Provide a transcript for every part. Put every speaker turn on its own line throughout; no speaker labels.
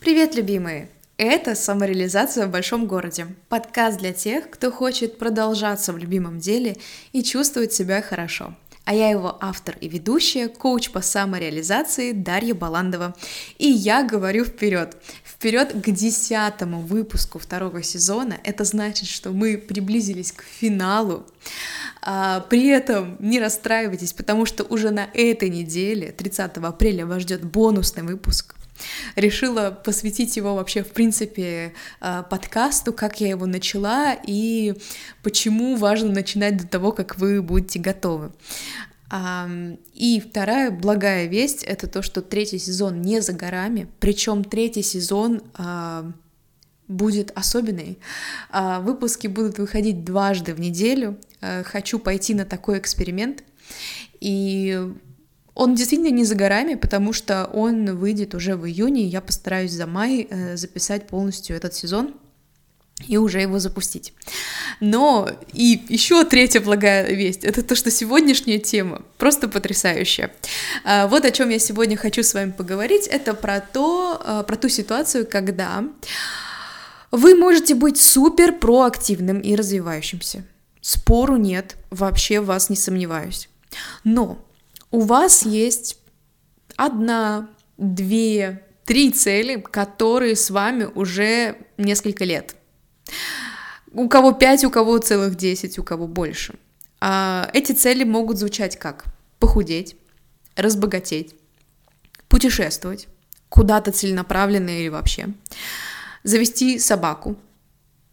Привет, любимые! Это «Самореализация в большом городе» — подкаст для тех, кто хочет продолжаться в любимом деле и чувствовать себя хорошо. А я его автор и ведущая, коуч по самореализации Дарья Баландова. И я говорю вперед, вперед к десятому выпуску второго сезона. Это значит, что мы приблизились к финалу. А, при этом не расстраивайтесь, потому что уже на этой неделе, 30 апреля, вас ждет бонусный выпуск решила посвятить его вообще, в принципе, э, подкасту, как я его начала и почему важно начинать до того, как вы будете готовы. И вторая благая весть — это то, что третий сезон не за горами, причем третий сезон а, будет особенный. А, выпуски будут выходить дважды в неделю. Э, хочу пойти на такой эксперимент. И он действительно не за горами, потому что он выйдет уже в июне, и я постараюсь за май э, записать полностью этот сезон и уже его запустить. Но и еще третья благая весть, это то, что сегодняшняя тема просто потрясающая. А, вот о чем я сегодня хочу с вами поговорить, это про то, э, про ту ситуацию, когда вы можете быть супер проактивным и развивающимся. Спору нет, вообще в вас не сомневаюсь. Но у вас есть одна, две, три цели, которые с вами уже несколько лет. У кого пять, у кого целых десять, у кого больше. А эти цели могут звучать как похудеть, разбогатеть, путешествовать, куда-то целенаправленно или вообще, завести собаку,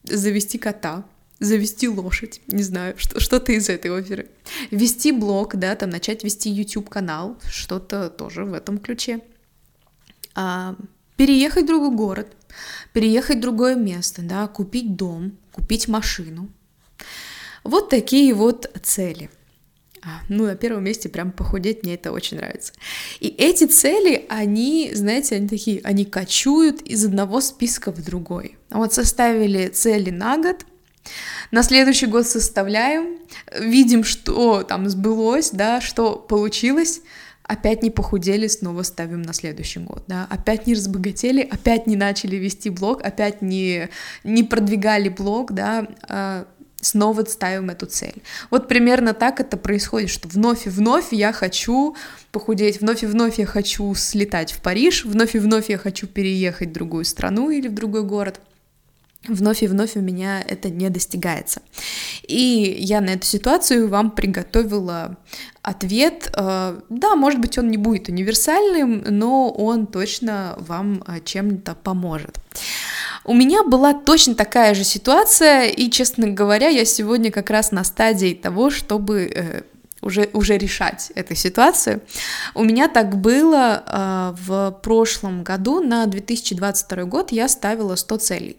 завести кота, завести лошадь, не знаю, что, что-то из этой оперы. Вести блог, да, там начать вести YouTube-канал, что-то тоже в этом ключе. А, переехать в другой город, переехать в другое место, да, купить дом, купить машину. Вот такие вот цели. А, ну, на первом месте прям похудеть, мне это очень нравится. И эти цели, они, знаете, они такие, они кочуют из одного списка в другой. Вот составили цели на год — на следующий год составляем, видим, что там сбылось, да, что получилось, опять не похудели, снова ставим на следующий год, да, опять не разбогатели, опять не начали вести блог, опять не, не продвигали блог, да, а снова ставим эту цель. Вот примерно так это происходит, что вновь и вновь я хочу похудеть, вновь и вновь я хочу слетать в Париж, вновь и вновь я хочу переехать в другую страну или в другой город — вновь и вновь у меня это не достигается. И я на эту ситуацию вам приготовила ответ. Э, да, может быть, он не будет универсальным, но он точно вам э, чем-то поможет. У меня была точно такая же ситуация, и, честно говоря, я сегодня как раз на стадии того, чтобы э, уже, уже решать эту ситуацию. У меня так было в прошлом году, на 2022 год я ставила 100 целей.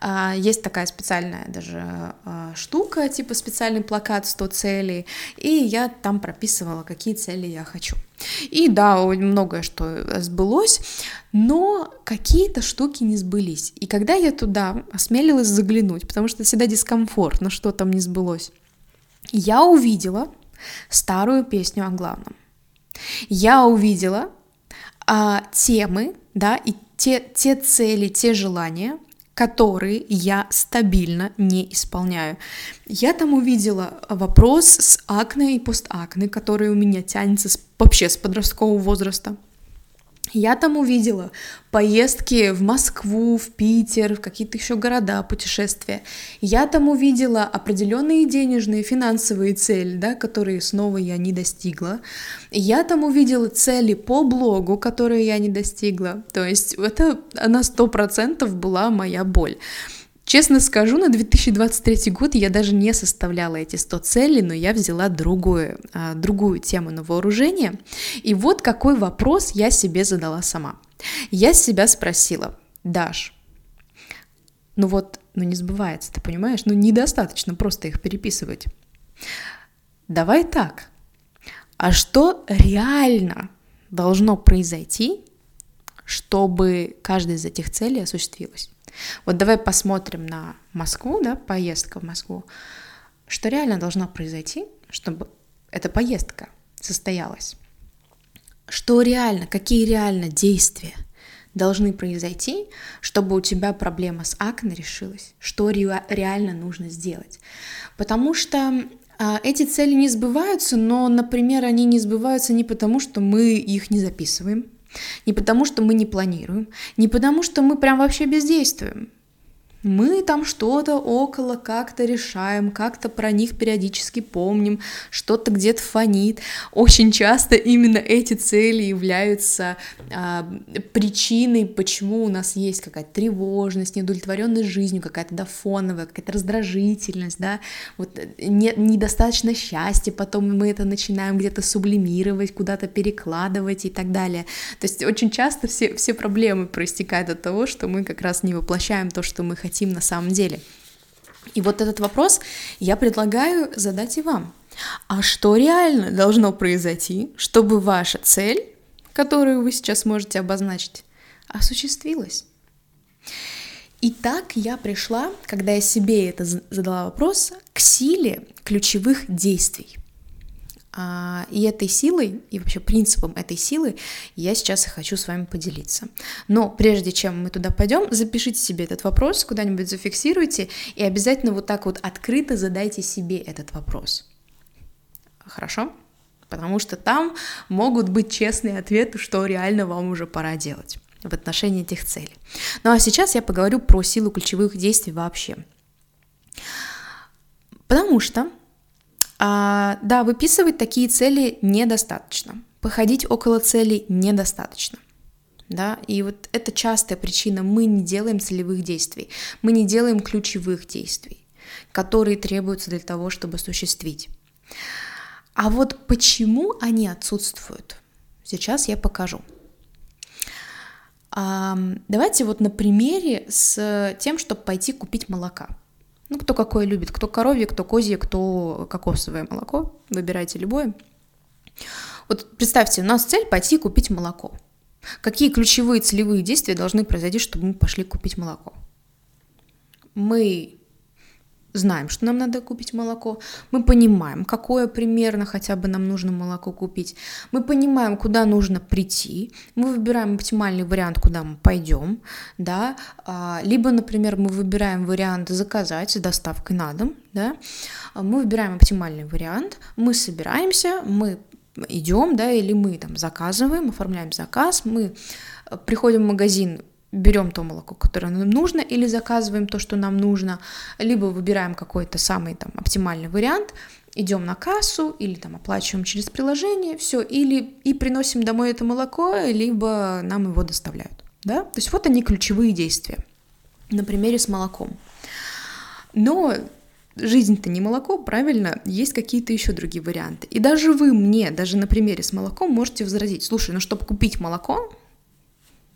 А, есть такая специальная даже а, штука, типа специальный плакат 100 целей, и я там прописывала, какие цели я хочу. И да, многое что сбылось, но какие-то штуки не сбылись. И когда я туда осмелилась заглянуть, потому что всегда дискомфорт, но что там не сбылось, я увидела старую песню о главном. Я увидела а, темы, да, и те, те цели, те желания, которые я стабильно не исполняю. Я там увидела вопрос с акне и постакне, который у меня тянется с, вообще с подросткового возраста. Я там увидела поездки в Москву, в Питер, в какие-то еще города, путешествия. Я там увидела определенные денежные, финансовые цели, да, которые снова я не достигла. Я там увидела цели по блогу, которые я не достигла. То есть это на сто процентов была моя боль. Честно скажу, на 2023 год я даже не составляла эти 100 целей, но я взяла другую, а, другую тему на вооружение. И вот какой вопрос я себе задала сама. Я себя спросила, Даш, ну вот, ну не сбывается, ты понимаешь? Ну недостаточно просто их переписывать. Давай так. А что реально должно произойти, чтобы каждая из этих целей осуществилась? Вот давай посмотрим на Москву, да, поездка в Москву. Что реально должно произойти, чтобы эта поездка состоялась? Что реально, какие реально действия должны произойти, чтобы у тебя проблема с акне решилась, что ре- реально нужно сделать. Потому что а, эти цели не сбываются, но, например, они не сбываются не потому, что мы их не записываем, не потому, что мы не планируем, не потому, что мы прям вообще бездействуем. Мы там что-то около как-то решаем, как-то про них периодически помним, что-то где-то фонит. Очень часто именно эти цели являются а, причиной, почему у нас есть какая-то тревожность, неудовлетворенность жизнью, какая-то да, фоновая, какая-то раздражительность, да, вот не, недостаточно счастья, потом мы это начинаем где-то сублимировать, куда-то перекладывать и так далее. То есть очень часто все, все проблемы проистекают от того, что мы как раз не воплощаем то, что мы хотим хотим на самом деле. И вот этот вопрос я предлагаю задать и вам. А что реально должно произойти, чтобы ваша цель, которую вы сейчас можете обозначить, осуществилась? И так я пришла, когда я себе это задала вопрос, к силе ключевых действий. А, и этой силой, и вообще принципом этой силы я сейчас и хочу с вами поделиться. Но прежде чем мы туда пойдем, запишите себе этот вопрос, куда-нибудь зафиксируйте, и обязательно вот так вот открыто задайте себе этот вопрос. Хорошо? Потому что там могут быть честные ответы, что реально вам уже пора делать в отношении этих целей. Ну а сейчас я поговорю про силу ключевых действий вообще. Потому что а, да, выписывать такие цели недостаточно. Походить около целей недостаточно. Да, и вот это частая причина. Мы не делаем целевых действий, мы не делаем ключевых действий, которые требуются для того, чтобы осуществить. А вот почему они отсутствуют, сейчас я покажу. Давайте вот на примере с тем, чтобы пойти купить молока. Ну, кто какое любит, кто коровье, кто козье, кто кокосовое молоко, выбирайте любое. Вот представьте, у нас цель пойти купить молоко. Какие ключевые целевые действия должны произойти, чтобы мы пошли купить молоко? Мы знаем, что нам надо купить молоко, мы понимаем, какое примерно хотя бы нам нужно молоко купить, мы понимаем, куда нужно прийти, мы выбираем оптимальный вариант, куда мы пойдем, да, а, либо, например, мы выбираем вариант заказать с доставкой на дом, да, мы выбираем оптимальный вариант, мы собираемся, мы идем, да, или мы там заказываем, оформляем заказ, мы приходим в магазин, берем то молоко, которое нам нужно, или заказываем то, что нам нужно, либо выбираем какой-то самый там оптимальный вариант, идем на кассу или там оплачиваем через приложение, все, или и приносим домой это молоко, либо нам его доставляют, да, то есть вот они ключевые действия на примере с молоком. Но жизнь-то не молоко, правильно? Есть какие-то еще другие варианты. И даже вы мне, даже на примере с молоком, можете возразить, слушай, ну чтобы купить молоко,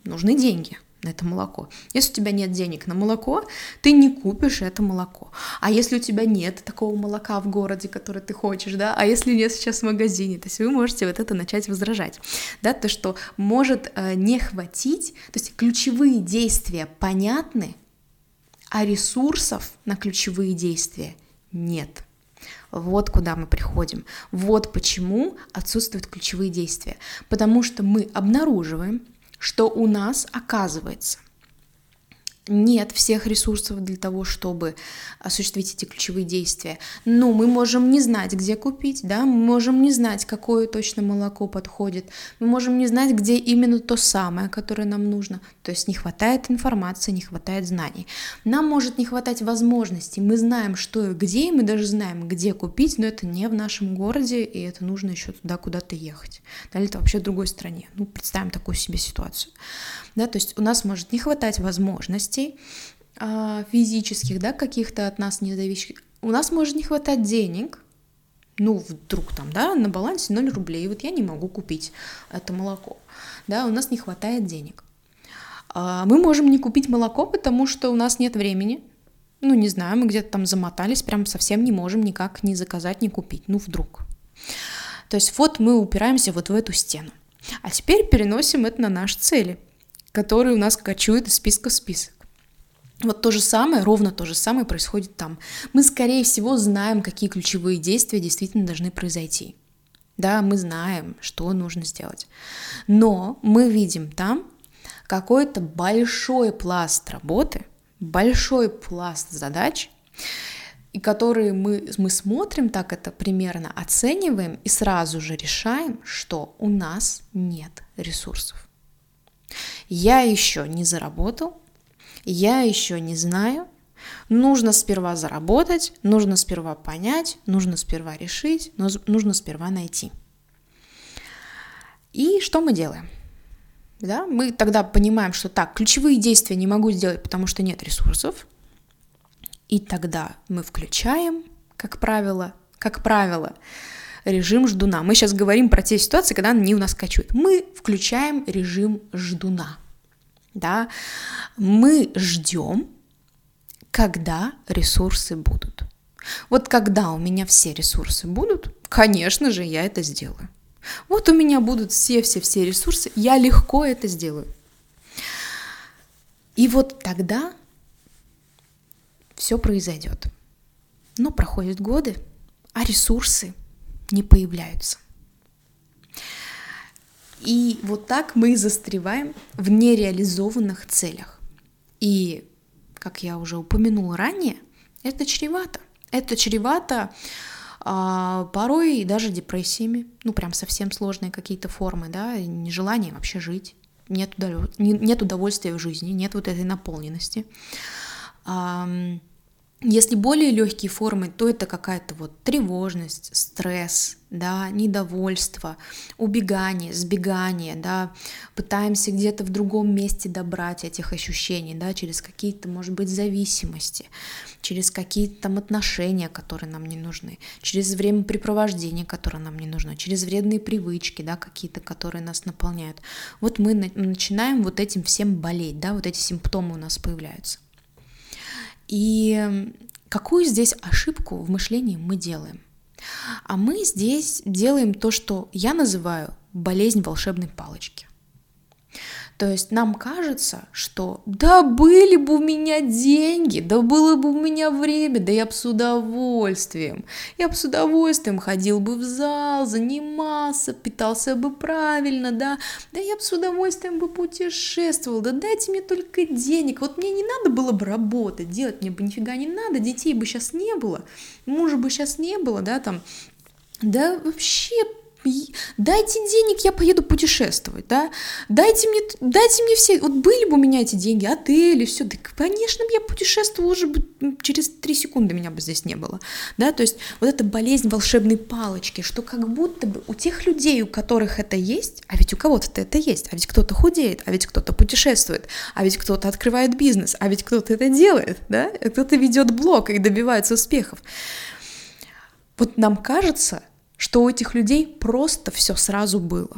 нужны деньги на это молоко. Если у тебя нет денег на молоко, ты не купишь это молоко. А если у тебя нет такого молока в городе, который ты хочешь, да, а если нет сейчас в магазине, то есть вы можете вот это начать возражать, да, то, что может э, не хватить, то есть ключевые действия понятны, а ресурсов на ключевые действия нет. Вот куда мы приходим. Вот почему отсутствуют ключевые действия. Потому что мы обнаруживаем, что у нас оказывается нет всех ресурсов для того, чтобы осуществить эти ключевые действия. Но мы можем не знать, где купить, да, мы можем не знать, какое точно молоко подходит, мы можем не знать, где именно то самое, которое нам нужно. То есть не хватает информации, не хватает знаний. Нам может не хватать возможностей. Мы знаем, что и где, и мы даже знаем, где купить, но это не в нашем городе, и это нужно еще туда куда-то ехать. Да, или это вообще в другой стране. Ну, представим такую себе ситуацию да, то есть у нас может не хватать возможностей а, физических, да, каких-то от нас независимых, у нас может не хватать денег, ну, вдруг там, да, на балансе 0 рублей, вот я не могу купить это молоко, да, у нас не хватает денег. А, мы можем не купить молоко, потому что у нас нет времени, ну, не знаю, мы где-то там замотались, прям совсем не можем никак ни заказать, ни купить, ну, вдруг. То есть вот мы упираемся вот в эту стену. А теперь переносим это на наши цели – который у нас кочует из списка в список. Вот то же самое, ровно то же самое происходит там. Мы, скорее всего, знаем, какие ключевые действия действительно должны произойти. Да, мы знаем, что нужно сделать. Но мы видим там какой-то большой пласт работы, большой пласт задач, и которые мы, мы смотрим так это примерно, оцениваем и сразу же решаем, что у нас нет ресурсов. Я еще не заработал, я еще не знаю, нужно сперва заработать, нужно сперва понять, нужно сперва решить, нужно сперва найти. И что мы делаем? Да, мы тогда понимаем, что так, ключевые действия не могу сделать, потому что нет ресурсов. И тогда мы включаем, как правило, как правило, режим ждуна. Мы сейчас говорим про те ситуации, когда они у нас качают. Мы включаем режим ждуна. Да? Мы ждем, когда ресурсы будут. Вот когда у меня все ресурсы будут, конечно же, я это сделаю. Вот у меня будут все-все-все ресурсы, я легко это сделаю. И вот тогда все произойдет. Но проходят годы, а ресурсы не появляются. И вот так мы застреваем в нереализованных целях. И, как я уже упомянула ранее, это чревато. Это чревато а, порой даже депрессиями, ну прям совсем сложные какие-то формы, да, нежелание вообще жить, нет, удов... нет удовольствия в жизни, нет вот этой наполненности. Если более легкие формы, то это какая-то вот тревожность, стресс, да, недовольство, убегание, сбегание, да, пытаемся где-то в другом месте добрать этих ощущений, да, через какие-то, может быть, зависимости, через какие-то там отношения, которые нам не нужны, через времяпрепровождение, которое нам не нужно, через вредные привычки, да, какие-то, которые нас наполняют. Вот мы начинаем вот этим всем болеть, да, вот эти симптомы у нас появляются. И какую здесь ошибку в мышлении мы делаем? А мы здесь делаем то, что я называю болезнь волшебной палочки. То есть нам кажется, что да были бы у меня деньги, да было бы у меня время, да я бы с удовольствием, я бы с удовольствием ходил бы в зал, занимался, питался бы правильно, да, да я бы с удовольствием бы путешествовал, да дайте мне только денег, вот мне не надо было бы работать, делать мне бы нифига не надо, детей бы сейчас не было, мужа бы сейчас не было, да, там, да вообще дайте денег, я поеду путешествовать, да, дайте мне, дайте мне все, вот были бы у меня эти деньги, отели, все, да, конечно, я путешествовала уже бы, через три секунды меня бы здесь не было, да, то есть вот эта болезнь волшебной палочки, что как будто бы у тех людей, у которых это есть, а ведь у кого-то это есть, а ведь кто-то худеет, а ведь кто-то путешествует, а ведь кто-то открывает бизнес, а ведь кто-то это делает, да, кто-то ведет блог и добивается успехов. Вот нам кажется, что у этих людей просто все сразу было.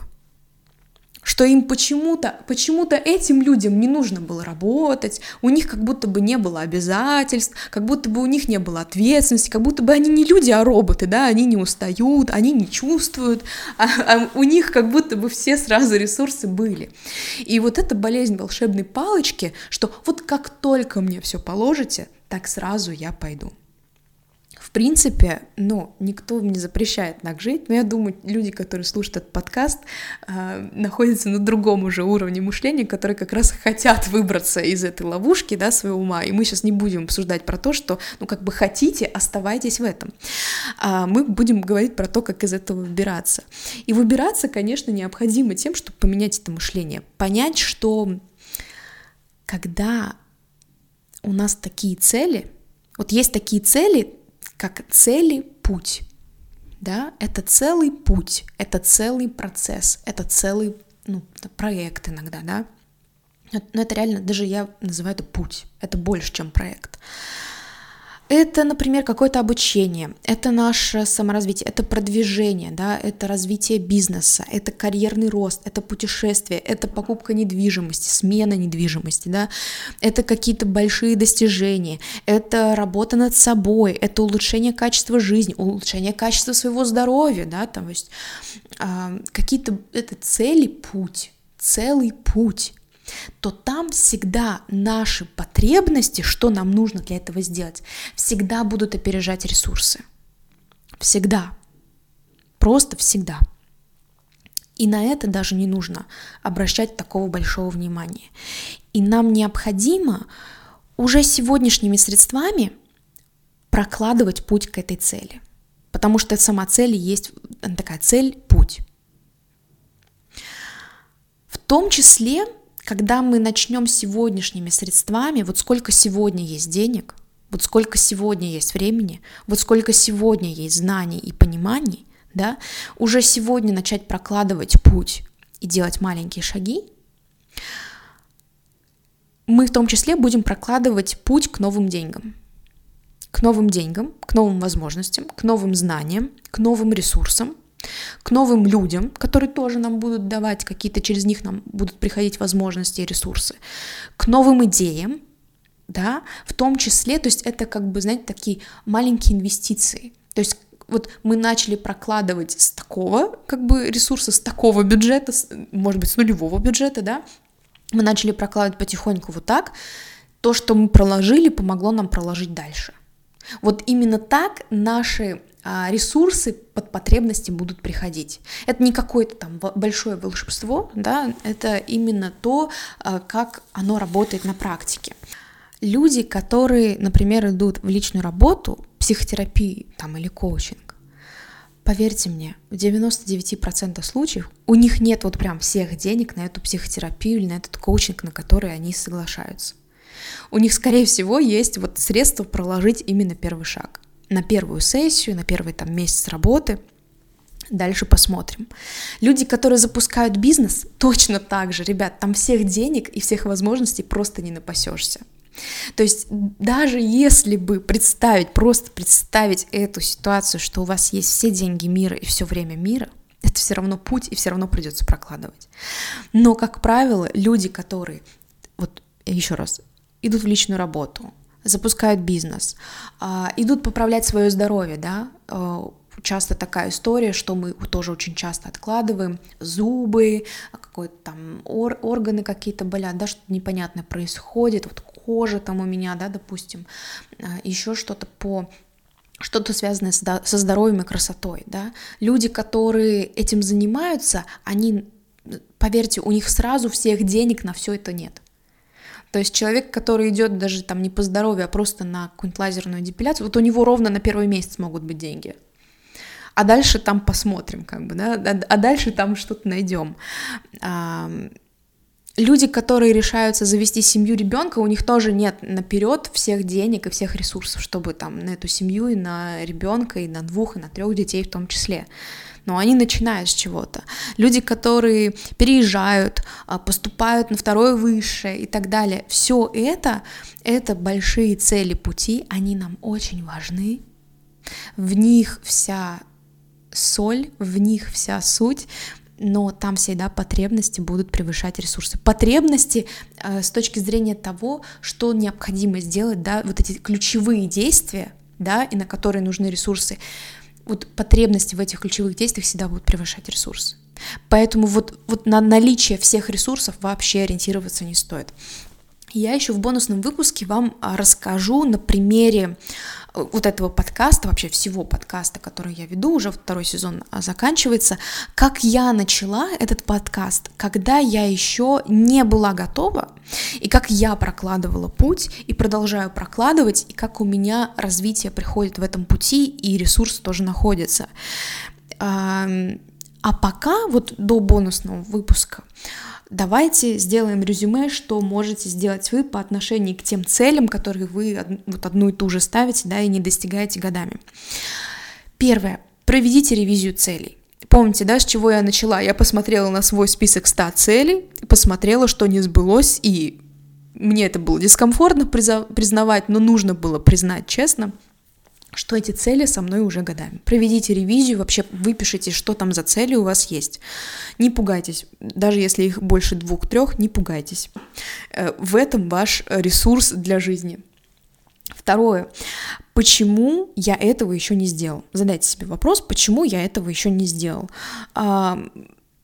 Что им почему-то, почему-то этим людям не нужно было работать, у них как будто бы не было обязательств, как будто бы у них не было ответственности, как будто бы они не люди, а роботы, да, они не устают, они не чувствуют, а, а у них как будто бы все сразу ресурсы были. И вот эта болезнь волшебной палочки, что вот как только мне все положите, так сразу я пойду принципе, ну, никто не запрещает так жить, но я думаю, люди, которые слушают этот подкаст, э, находятся на другом уже уровне мышления, которые как раз хотят выбраться из этой ловушки, да, своего ума, и мы сейчас не будем обсуждать про то, что, ну, как бы хотите, оставайтесь в этом. А мы будем говорить про то, как из этого выбираться. И выбираться, конечно, необходимо тем, чтобы поменять это мышление, понять, что когда у нас такие цели, вот есть такие цели, как цели путь. Да, это целый путь, это целый процесс, это целый ну, проект иногда, да. Но это реально, даже я называю это путь, это больше, чем проект. Это, например, какое-то обучение, это наше саморазвитие, это продвижение, да, это развитие бизнеса, это карьерный рост, это путешествие, это покупка недвижимости, смена недвижимости, да, это какие-то большие достижения, это работа над собой, это улучшение качества жизни, улучшение качества своего здоровья, да, то есть э, какие-то это цели, путь, целый путь то там всегда наши потребности, что нам нужно для этого сделать, всегда будут опережать ресурсы. Всегда. Просто всегда. И на это даже не нужно обращать такого большого внимания. И нам необходимо уже сегодняшними средствами прокладывать путь к этой цели. Потому что сама цель есть такая цель – путь. В том числе, когда мы начнем сегодняшними средствами, вот сколько сегодня есть денег, вот сколько сегодня есть времени, вот сколько сегодня есть знаний и пониманий, да, уже сегодня начать прокладывать путь и делать маленькие шаги, мы в том числе будем прокладывать путь к новым деньгам. К новым деньгам, к новым возможностям, к новым знаниям, к новым ресурсам, к новым людям, которые тоже нам будут давать какие-то, через них нам будут приходить возможности и ресурсы, к новым идеям, да, в том числе, то есть это как бы, знаете, такие маленькие инвестиции, то есть вот мы начали прокладывать с такого как бы ресурса, с такого бюджета, может быть, с нулевого бюджета, да, мы начали прокладывать потихоньку вот так, то, что мы проложили, помогло нам проложить дальше. Вот именно так наши ресурсы под потребности будут приходить. Это не какое-то там большое волшебство, да, это именно то, а, как оно работает на практике. Люди, которые, например, идут в личную работу, психотерапию там, или коучинг, Поверьте мне, в 99% случаев у них нет вот прям всех денег на эту психотерапию или на этот коучинг, на который они соглашаются. У них, скорее всего, есть вот средства проложить именно первый шаг. На первую сессию, на первый там месяц работы – Дальше посмотрим. Люди, которые запускают бизнес, точно так же, ребят, там всех денег и всех возможностей просто не напасешься. То есть даже если бы представить, просто представить эту ситуацию, что у вас есть все деньги мира и все время мира, это все равно путь и все равно придется прокладывать. Но, как правило, люди, которые, вот еще раз, идут в личную работу, запускают бизнес, а, идут поправлять свое здоровье, да, а, часто такая история, что мы тоже очень часто откладываем зубы, какой-то там ор- органы какие-то болят, да, что-то непонятное происходит, вот кожа там у меня, да, допустим, а, еще что-то по что-то связанное со здоровьем и красотой, да. Люди, которые этим занимаются, они, поверьте, у них сразу всех денег на все это нет. То есть человек, который идет даже там не по здоровью, а просто на какую-нибудь лазерную депиляцию, вот у него ровно на первый месяц могут быть деньги. А дальше там посмотрим, как бы, да, а, а дальше там что-то найдем люди, которые решаются завести семью ребенка, у них тоже нет наперед всех денег и всех ресурсов, чтобы там на эту семью и на ребенка, и на двух, и на трех детей в том числе. Но они начинают с чего-то. Люди, которые переезжают, а, поступают на второе высшее и так далее. Все это, это большие цели пути, они нам очень важны. В них вся соль, в них вся суть, но там всегда потребности будут превышать ресурсы. Потребности э, с точки зрения того, что необходимо сделать, да, вот эти ключевые действия, да, и на которые нужны ресурсы, вот потребности в этих ключевых действиях всегда будут превышать ресурсы. Поэтому вот, вот на наличие всех ресурсов вообще ориентироваться не стоит. Я еще в бонусном выпуске вам а, расскажу на примере вот этого подкаста, вообще всего подкаста, который я веду, уже второй сезон а, заканчивается, как я начала этот подкаст, когда я еще не была готова, и как я прокладывала путь, и продолжаю прокладывать, и как у меня развитие приходит в этом пути, и ресурс тоже находится. А пока, вот до бонусного выпуска, давайте сделаем резюме, что можете сделать вы по отношению к тем целям, которые вы вот одну и ту же ставите, да, и не достигаете годами. Первое. Проведите ревизию целей. Помните, да, с чего я начала? Я посмотрела на свой список 100 целей, посмотрела, что не сбылось, и мне это было дискомфортно признавать, но нужно было признать честно – что эти цели со мной уже годами. Проведите ревизию, вообще выпишите, что там за цели у вас есть. Не пугайтесь, даже если их больше двух-трех, не пугайтесь. Э, в этом ваш ресурс для жизни. Второе. Почему я этого еще не сделал? Задайте себе вопрос, почему я этого еще не сделал. А,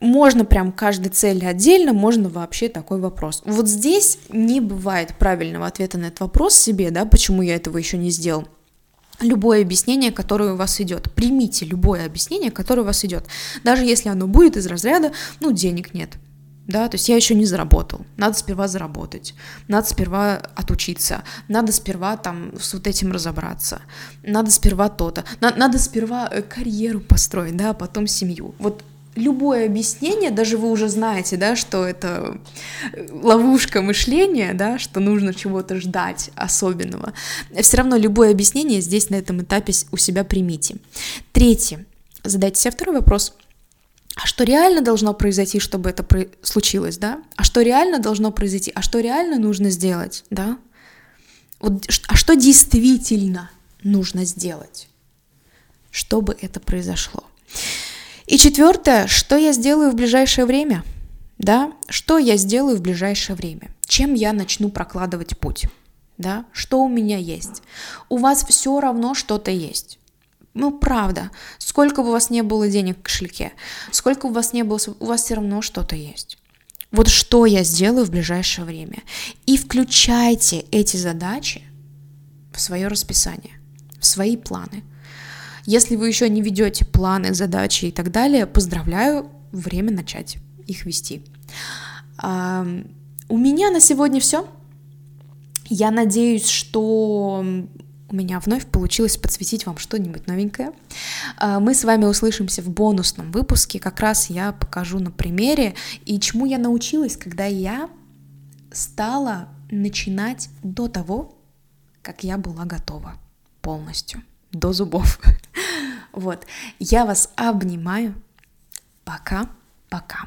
можно прям каждой цели отдельно, можно вообще такой вопрос. Вот здесь не бывает правильного ответа на этот вопрос себе, да, почему я этого еще не сделал. Любое объяснение, которое у вас идет. Примите любое объяснение, которое у вас идет. Даже если оно будет из разряда, ну, денег нет, да, то есть я еще не заработал, надо сперва заработать, надо сперва отучиться, надо сперва там с вот этим разобраться, надо сперва то-то, на, надо сперва э, карьеру построить, да, а потом семью. Вот любое объяснение, даже вы уже знаете, да, что это э, ловушка мышления, да, что нужно чего-то ждать особенного, все равно любое объяснение здесь на этом этапе у себя примите. Третье. Задайте себе второй вопрос – а что реально должно произойти, чтобы это случилось, да? А что реально должно произойти? А что реально нужно сделать, да? Вот, а что действительно нужно сделать, чтобы это произошло? И четвертое, что я сделаю в ближайшее время, да? Что я сделаю в ближайшее время? Чем я начну прокладывать путь? Да, что у меня есть. У вас все равно что-то есть. Ну, правда, сколько бы у вас не было денег в кошельке, сколько у вас не было, у вас все равно что-то есть. Вот что я сделаю в ближайшее время. И включайте эти задачи в свое расписание, в свои планы. Если вы еще не ведете планы, задачи и так далее, поздравляю, время начать их вести. У меня на сегодня все. Я надеюсь, что у меня вновь получилось подсветить вам что-нибудь новенькое. А, мы с вами услышимся в бонусном выпуске. Как раз я покажу на примере и чему я научилась, когда я стала начинать до того, как я была готова полностью, до зубов. Вот, я вас обнимаю. Пока-пока.